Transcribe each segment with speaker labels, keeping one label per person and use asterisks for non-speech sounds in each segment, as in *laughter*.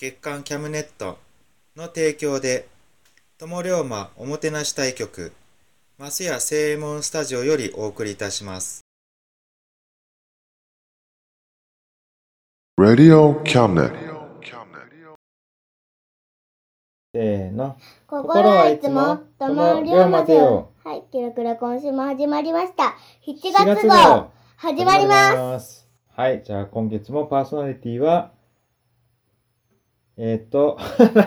Speaker 1: 月刊キャムネットの提供で友龍馬おもてなし対局マスヤ正右衛門スタジオよりお送りいたします。
Speaker 2: Radio Cabinet.
Speaker 3: せーの。
Speaker 4: 心はいつも、ともりょうまぜよ。
Speaker 3: は
Speaker 4: はい、キラキラ今週も始まりました。7
Speaker 3: 7
Speaker 4: 月号、始まります。
Speaker 3: す。はい、じゃあ今月もパーソナリティは、えーっと、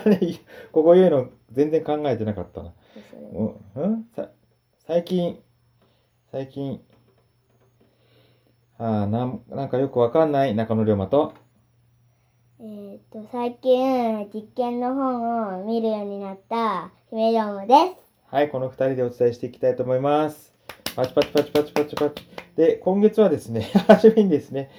Speaker 3: 何 *laughs* ここ言うの全然考えてなかったな。うん？最近、最近、あーなんなんかよくわかんない？中野龍馬と、
Speaker 4: えっと、最近、実験の本を見るようになった、姫どーむです。
Speaker 3: はい、この二人でお伝えしていきたいと思います。パチパチパチパチパチパチ。で、今月はですね、*laughs* 初めにですね、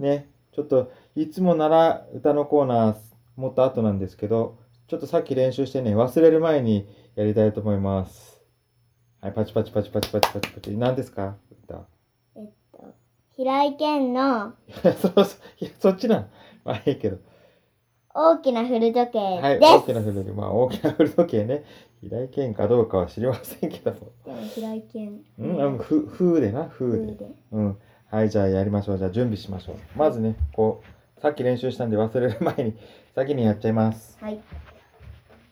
Speaker 3: ね、ちょっと、いつもなら歌のコーナー、もっと後なんですけど、ちょっとさっき練習してね、忘れる前にやりたいと思います。はい、パチパチパチパチパチパチパチ。何ですか？歌。
Speaker 4: えっと、平井堅の *laughs*
Speaker 3: そうそう、いや、そっちなの。まあいいけど。
Speaker 4: 大きな古時計
Speaker 3: はい。大きな古時計、まあ大きな古時計ね。平井堅かどうかは知りませんけども。
Speaker 4: でも平井堅。
Speaker 3: うん、あのふ、風でな、風で。
Speaker 4: 風で。
Speaker 3: うん。はい、じゃあやりましょう。じゃあ準備しましょう。まずね、こう、さっき練習したんで忘れる前に、*laughs* 先にやっちゃいます。
Speaker 4: はい。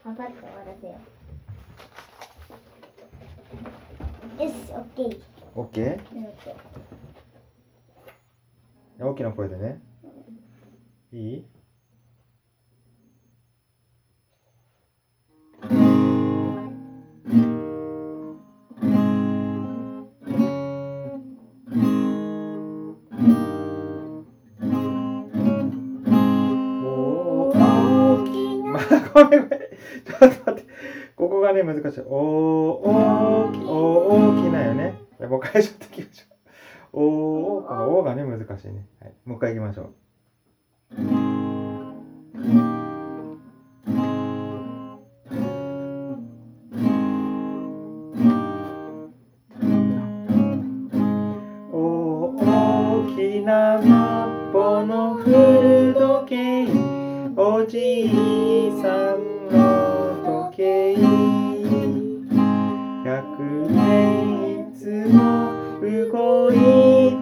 Speaker 4: パパッと終わらせよう。よし、オッケー。
Speaker 3: OK?
Speaker 4: オッケー
Speaker 3: 大きな声でね。いい？ごめんごめん。ちょっと待って。ここがね、難しい。おー、大き、おー、大きなよね。もう一回ちょっといきましょう。おー、このおーがね、難しいね。はい。もう一回いきましょう。大きなマッポの古時計おじいさんの時計100年いつも動い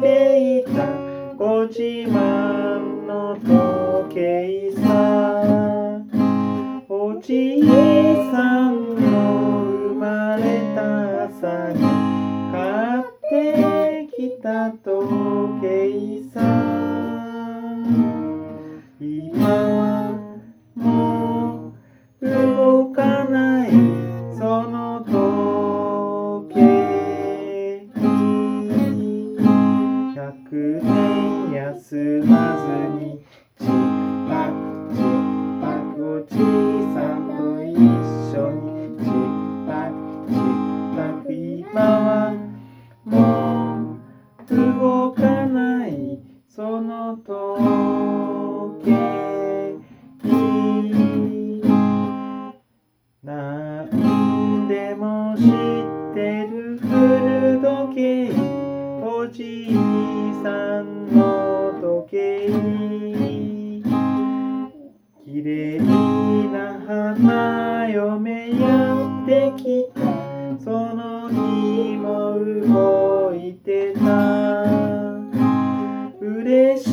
Speaker 3: ていたご自慢の時計さおじいさんの生まれた朝に買ってきた時花嫁やってきた。その日も動いてた。嬉しい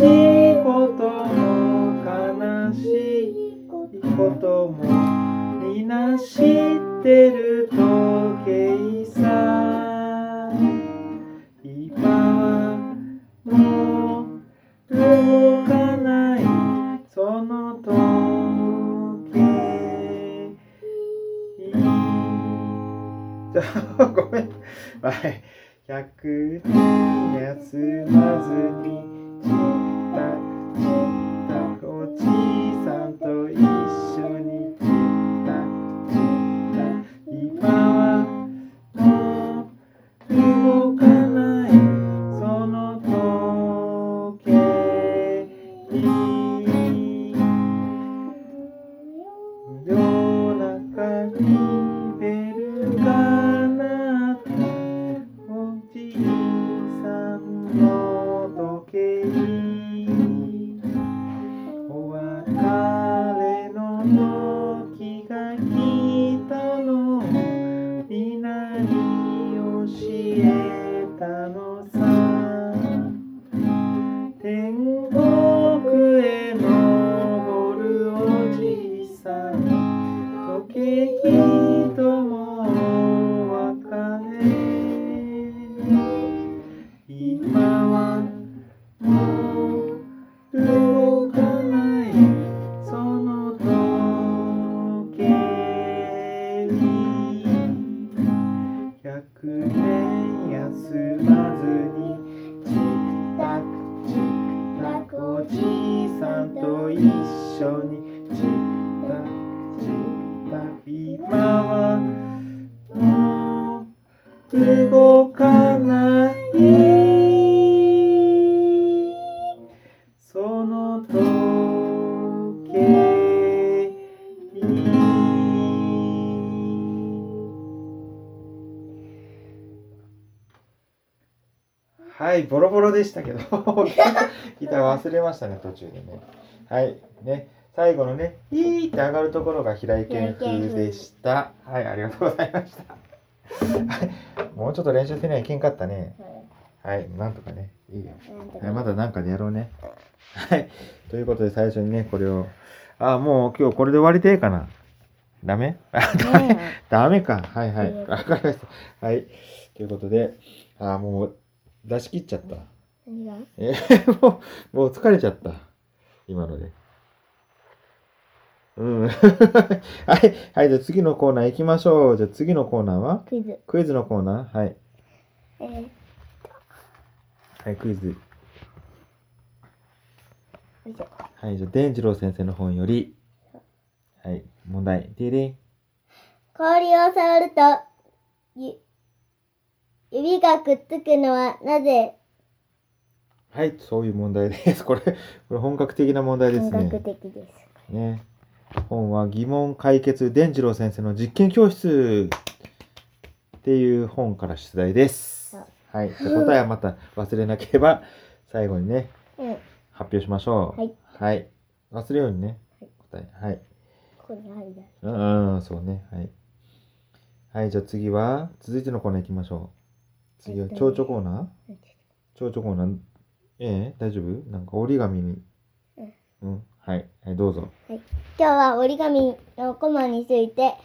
Speaker 3: ことも悲しいこともみな知ってる。ちょっとごめん。はい。百人休まずに。でしたけど、*laughs* ギター忘れましたね、途中でね。はい、ね、最後のね、いーって上がるところが平井堅風でした。はい、ありがとうございました。はいもうちょっと練習せないけんかったね。はい、なんとかね、いいよ。はい、まだなんかでやろうね。はい。ということで最初にね、これを。あ、もう今日これで終わりてえかな。ダメ？あ、ダメ。ダメか。はいはい。
Speaker 4: うん
Speaker 3: わかりました。はい。ということで、あ、もう出し切っちゃった。
Speaker 4: 何が？
Speaker 3: えー *laughs* もう、もう疲れちゃった。今ので。うん。*laughs* はい。はい。じゃあ次のコーナー行きましょう。じゃあ次のコーナーは？
Speaker 4: クイズ。
Speaker 3: クイズのコーナー？はい。
Speaker 4: えー、
Speaker 3: はい、クイズ。
Speaker 4: よいしょ。
Speaker 3: はい。じゃあ、伝次郎先生の本より。はい。問題。でで
Speaker 4: 氷を触ると、ゆ、指がくっつくのはなぜ
Speaker 3: はい。そういう問題です。これ、これ本格的な問題です
Speaker 4: 本格
Speaker 3: ね。
Speaker 4: 的です。
Speaker 3: ね。本は疑問解決伝次郎先生の実験教室っていう本から出題です。はい。じゃあ答えはまた忘れなければ最後にね、
Speaker 4: うん。
Speaker 3: 発表しましょう。
Speaker 4: はい。
Speaker 3: はい。忘れようにね。答え。はい。
Speaker 4: ここにあるだ
Speaker 3: うん、うん、そうね。はい。はい。じゃあ次は、続いてのコーナー行きましょう。次は、
Speaker 4: えっと
Speaker 3: 蝶々コーナー？蝶々コーナー、ええ大丈夫？なんか折り紙に。
Speaker 4: うん。
Speaker 3: うん。はい。はい、どうぞ。
Speaker 4: 今日は折り紙のコマについて、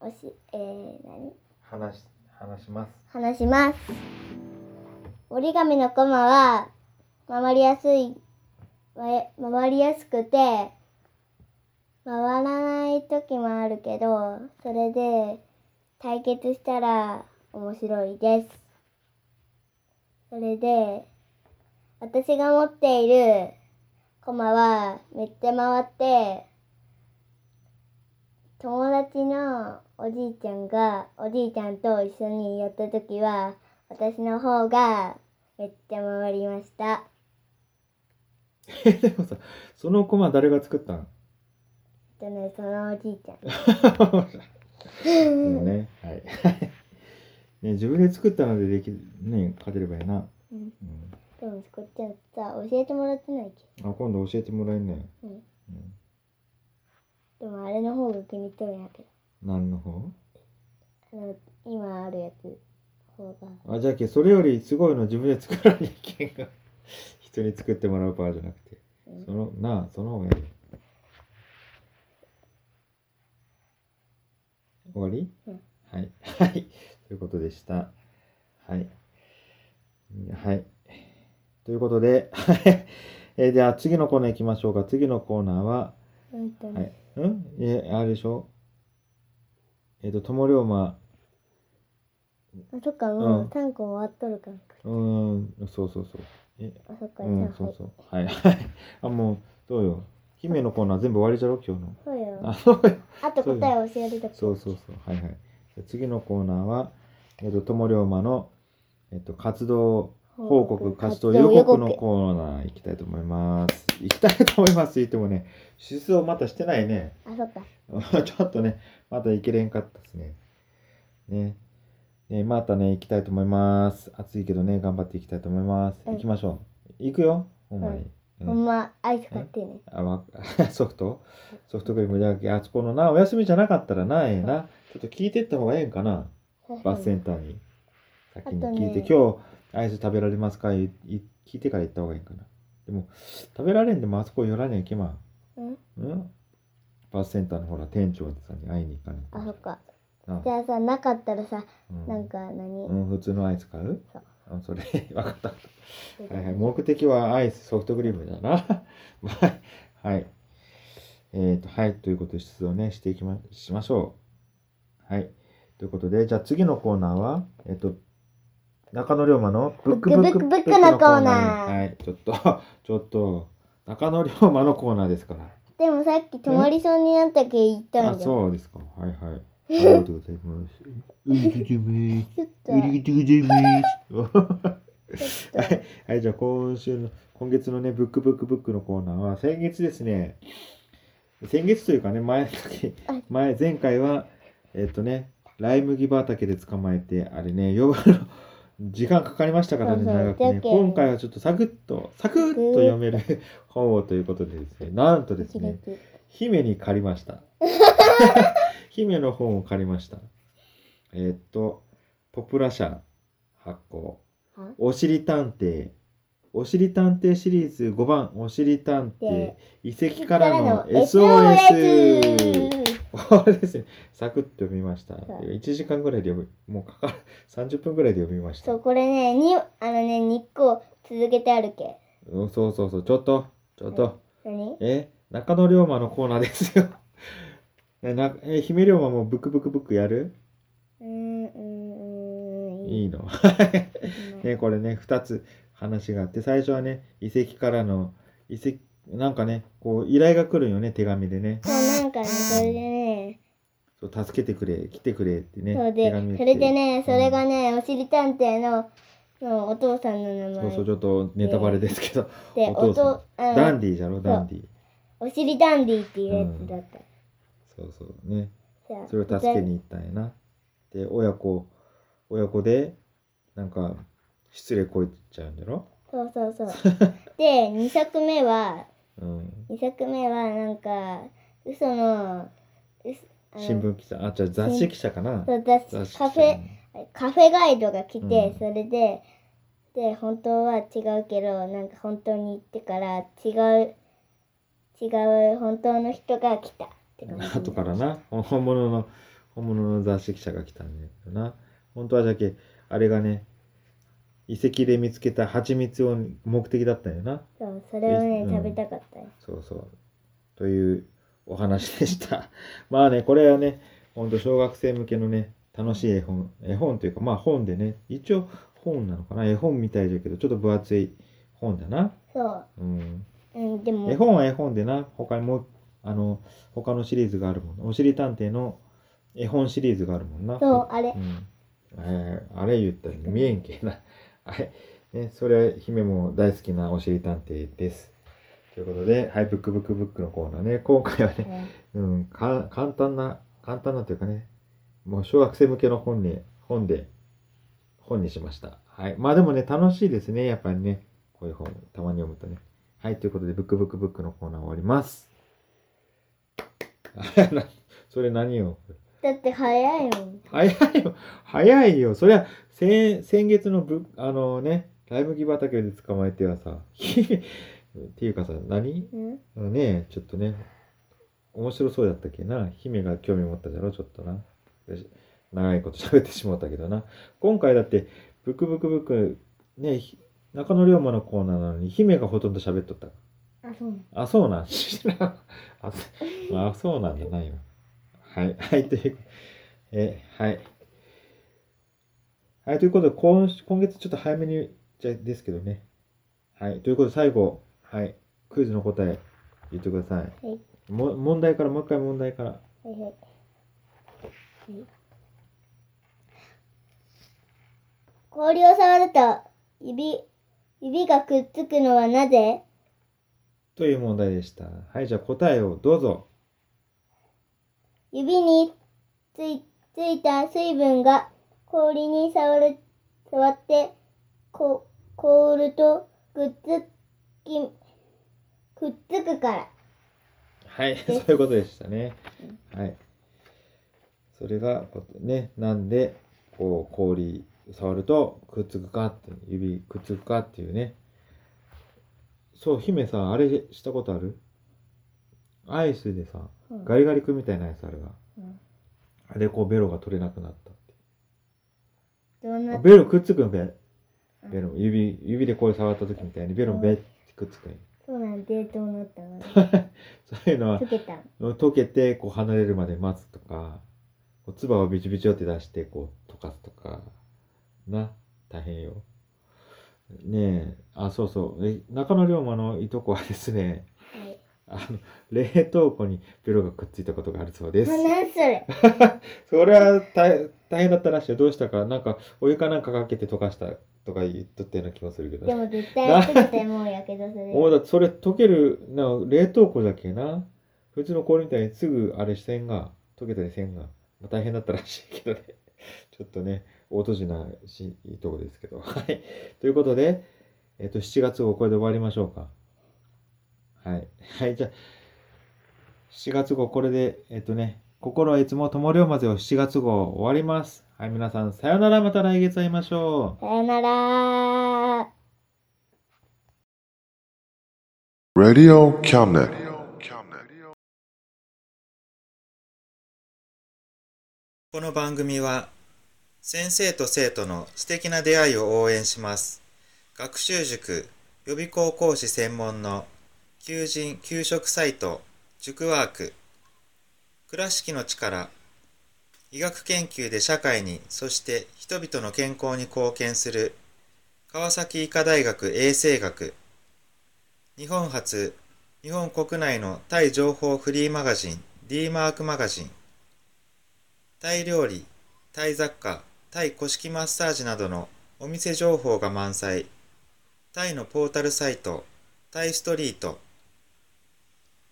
Speaker 4: おし、えー、何？
Speaker 3: 話し、話します。
Speaker 4: 話します。折り紙のコマは、回りやすい、わ回りやすくて、回らない時もあるけど、それで対決したら面白いです。それで、私が持っているコマはめっちゃ回って、友達のおじいちゃんが、おじいちゃんと一緒にやった時は、私の方がめっちゃ回りました。
Speaker 3: え、でもさ、そのコマ誰が作ったん
Speaker 4: えっとね、そのおじいちゃん。
Speaker 3: そ *laughs* うね。はい。*laughs* ね、自分で作ったのでできる、ね、勝てればいいな。
Speaker 4: うん
Speaker 3: うん。
Speaker 4: でもこっちはさ、教えてもらってないけ
Speaker 3: あ、今度教えてもらえんね。
Speaker 4: ど。うん。
Speaker 3: うん。
Speaker 4: でもあれの方が気に入っとるんやけど。
Speaker 3: 何の方？
Speaker 4: あの、今あるやつ、方が。
Speaker 3: あ、じゃあけ、それよりすごいの自分で作らなきゃいけんが。*laughs* 人に作ってもらうパーじゃなくて。
Speaker 4: うん
Speaker 3: その、なあ、その方がいい。終わり、
Speaker 4: うん
Speaker 3: はい。*laughs* はい。ということでした。はい。はい。ということで、えーじゃあ次のコーナー行きましょうか。次のコーナーは、
Speaker 4: うんと
Speaker 3: はい。うん？え、あれでしょ？えっ、と、友龍馬、
Speaker 4: あそっかも
Speaker 3: うん
Speaker 4: う3個終わっとるから
Speaker 3: うーん、そうそうそう。え、
Speaker 4: あそっか
Speaker 3: うん、そうそう。はい。はい。あ、もう、どうよ。姫のコーナー全部終わりじゃろ？今日の。
Speaker 4: そうよ
Speaker 3: あ、そうよ。
Speaker 4: あと答え教えるだけ
Speaker 3: そうそうそう。はいはい。じゃあ次のコーナーは、えっ、と、友龍馬の、えっ、と、活動報告、活動予告のコーナー行きたいと思います。行きたいと思います。言ってもね、出場またしてないね。
Speaker 4: あそっか *laughs*
Speaker 3: ちょっとね、まだ行けれんかったですね。ね。ね、またね、行きたいと思います。暑いけどね、頑張っていきたいと思います。
Speaker 4: うん
Speaker 3: 行きましょう。行くよ、ほんまに。うん
Speaker 4: ほんまアイス買ってね
Speaker 3: あわ *laughs* ソフト？ソフトクリームじゃなくてあそこのな、お休みじゃなかったらな、ええな。ちょっと聞いてった方がええんかな、バスセンターに。先に聞いて、
Speaker 4: ね
Speaker 3: 今日アイス食べられますか？いい聞いてから行った方がいいかな。でも、食べられんでもあそこ寄らねえけま
Speaker 4: うん？
Speaker 3: ん。うん？バスセンターのほら、店長さんに会いに行かないと
Speaker 4: あそっか
Speaker 3: な
Speaker 4: じゃあさなかったらさ
Speaker 3: うん
Speaker 4: なんか何？
Speaker 3: うん、普通のアイス買う？
Speaker 4: そう
Speaker 3: あそれ、*laughs* わかった。はいはい、目的はアイス、ソフトクリームだな。*laughs* はい。はい。えっ、と、はい。ということで、出動ね、していきま、しましょう。はい。ということで、じゃあ次のコーナーは、えっ、と、中野龍馬のブックブック
Speaker 4: ブックのコーナー
Speaker 3: はい。ちょっと、ちょっと、中野龍馬のコーナーですから。
Speaker 4: でもさっき泊まりそうになったけ言った
Speaker 3: あ、
Speaker 4: んじゃん
Speaker 3: そうですか。はいはい。*laughs* ありがとうございます。うりがとうございます。
Speaker 4: ちょっと
Speaker 3: はい、はい、じゃあ今週の、今月のね、ブックブックブックのコーナーは、先月ですね、先月というかね、前の時
Speaker 4: あ、
Speaker 3: 前、前回は、えっとね、ライ麦畑で捕まえて、あれね、呼ぶの、時間かかりましたからね、長くね。今回はちょっとサクッと、サクッと読める本をということでですね、なんとですね、姫に借りました。*laughs* 姫の本を借りました。えーっと、ポプラ社発行
Speaker 4: は？
Speaker 3: おしり探偵。おしり探偵シリーズ5番、おしり探偵
Speaker 4: で。
Speaker 3: 遺跡からの
Speaker 4: SOS!
Speaker 3: これですね、サクッと読みました。
Speaker 4: う
Speaker 3: 1時間ぐらいで読み、もうかかる、30分ぐらいで読みました
Speaker 4: そう。これねにあのね2個続けてあるけ
Speaker 3: うんそうそうそう、ちょっと、ちょっと。
Speaker 4: 何？
Speaker 3: え中野龍馬のコーナーですよ。*laughs* え、な、え、姫龍馬もブクブクブックやる？
Speaker 4: うーんうーんうーん
Speaker 3: いいの？
Speaker 4: うん *laughs*
Speaker 3: ね、これね、二つ話があって、最初はね、遺跡からの、遺跡、なんかね、こう、依頼が来るよね、手紙でね。
Speaker 4: そうなんかねそれでね
Speaker 3: そう、助けてくれ、来てくれってね。
Speaker 4: そうで
Speaker 3: 手紙来て。
Speaker 4: それでねそれがねおしり探偵ののお父さんの名前。
Speaker 3: そうそう、ちょっとネタバレですけど、
Speaker 4: でお
Speaker 3: お父さん。
Speaker 4: とあの
Speaker 3: ダンディーじゃろ、ダンディー。
Speaker 4: おしりダンディっていうやつだった、
Speaker 3: そうそう、ね。
Speaker 4: じゃあ
Speaker 3: それを助けに行ったんやな。で、親子、親子で、なんか、失礼こいちゃうんだろ？
Speaker 4: そうそうそう。で2作目は
Speaker 3: うん。
Speaker 4: 2作目はなんか嘘のうすあの
Speaker 3: 新聞記者、あ、じゃあ雑誌記者かな。
Speaker 4: そうだ
Speaker 3: 雑誌記者
Speaker 4: カフェカフェガイドが来て、
Speaker 3: うん
Speaker 4: それでで本当は違うけどなんか本当に行ってから違う違う本当の人が来たって感じ *laughs*
Speaker 3: 後からな、本物の、本物の雑誌記者が来たんだけどな。本当はじゃけ、あれがね、遺跡で見つけた蜂蜜を目的だったんよな。
Speaker 4: そうそれをね、
Speaker 3: うん
Speaker 4: 食べたかったよ
Speaker 3: そうそう。というお話でした。*laughs* まあね、これはね、ほんと小学生向けのね、楽しい絵本、絵本というか、まあ本でね、一応本なのかな、絵本みたいだけど、ちょっと分厚い本だな。
Speaker 4: そう
Speaker 3: うん。
Speaker 4: うん、でも
Speaker 3: 絵本は絵本でな、他にも、あの、他のシリーズがあるもん。おしり探偵の絵本シリーズがあるもんな。
Speaker 4: そうあれ
Speaker 3: うん。えーあれ言ったら見えんけな。あれ、ね、それ、姫も大好きなおしり探偵です。ということで、はい、ブックブックブックのコーナーね。今回はね、うん、か簡単な、簡単なというかね、もう小学生向けの本に、本で、本にしました。はい。まあでもね、楽しいですね。やっぱりね、こういう本、たまに読むとね。はい、ということで、ブックブックブックのコーナー終わります。な *laughs* それ何よ？
Speaker 4: だって早いもん
Speaker 3: 早いよ。早いよ。そりゃ、先、先月のぶ、あのね、ライ麦畑で捕まえてはさ、*laughs* っていうかさ、何？ねちょっとね、面白そうだったっけな。姫が興味持ったじゃろ、ちょっとな。長いこと喋ってしまったけどな。今回だって、ブクブクブク、ね、ひ中野龍馬のコーナーなのに、姫がほとんど喋っとった。
Speaker 4: あ、そうなの
Speaker 3: あ、そうなん？あ、そあそうなんだな、今。はい。はい、という、え、はい。はい、ということで、今今月ちょっと早めに、じゃですけどね。はい。ということで、最後、はい。クイズの答え、言ってください。
Speaker 4: はい。
Speaker 3: も問題から、もう一回問題から。
Speaker 4: はいはい。はい氷を触ると指、指がくっつくのはなぜ？
Speaker 3: という問題でした。はい、じゃあ答えをどうぞ。
Speaker 4: 指についついた水分が氷に触る、触って、こ、凍るとくっつき、くっつくから。
Speaker 3: はい、そういうことでしたね。はい。それが、こね、なんで、こう、氷触るとくっつくかって、指くっつくかっていうね。そう、姫さ、あれしたことある？アイスでさ、
Speaker 4: うん
Speaker 3: ガリガリ君みたいなやつあるが。
Speaker 4: うん
Speaker 3: あれこうベロが取れなくなったって。ベロくっつくのベベロ、指、指でこう触った時みたいにベロもベッてくっつくんよ
Speaker 4: そうなんでどうなったの *laughs*
Speaker 3: そういうのは
Speaker 4: 溶けたの
Speaker 3: 溶けてこう離れるまで待つとか、こう唾をビチビチョって出してこう溶かすとか、な、大変よ。ねえ、あ、そうそう。え中野龍馬のいとこはですね、
Speaker 4: はい。
Speaker 3: あの、冷凍庫にベロがくっついたことがあるそうです。
Speaker 4: 何それ *laughs*
Speaker 3: それは大大変だったらしいよ。どうしたか、なんかお湯かなんかかけて溶かしたとか言っとったような気もするけど。
Speaker 4: でも絶対溶けてもうやけどする。
Speaker 3: おだってそれ溶けるな冷凍庫だけな普通の氷みたいにすぐあれせんが溶けたりせんが、まあ、大変だったらしいけどね。*laughs* ちょっとね大戸なしいいとこですけど。*laughs* はい。ということでえっ、と7月号これで終わりましょうか。はい。はいじゃあ7月号これでえっ、とね心はいつも友龍まぜを7月号終わります。はい皆さんさよなら。また来月会いましょう。
Speaker 4: さよなら。
Speaker 2: Radio Cabinet.
Speaker 5: この番組は先生と生徒の素敵な出会いを応援します。学習塾予備校講師専門の求人・給食サイト塾ワーク倉敷の力医学研究で社会にそして人々の健康に貢献する川崎医科大学衛生学日本初日本国内のタイ情報フリーマガジン D マークマガジンタイ料理、タイ雑貨、タイ古式マッサージなどのお店情報が満載。タイのポータルサイト、タイストリート。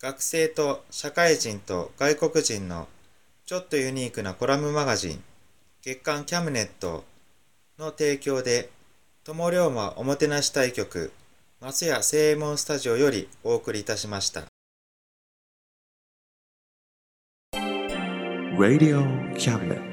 Speaker 5: 学生と社会人と外国人のちょっとユニークなコラムマガジン月刊キャムネットの提供で友龍馬おもてなし対局松屋正右衛門スタジオよりお送りいたしました
Speaker 2: Radio Cabinet.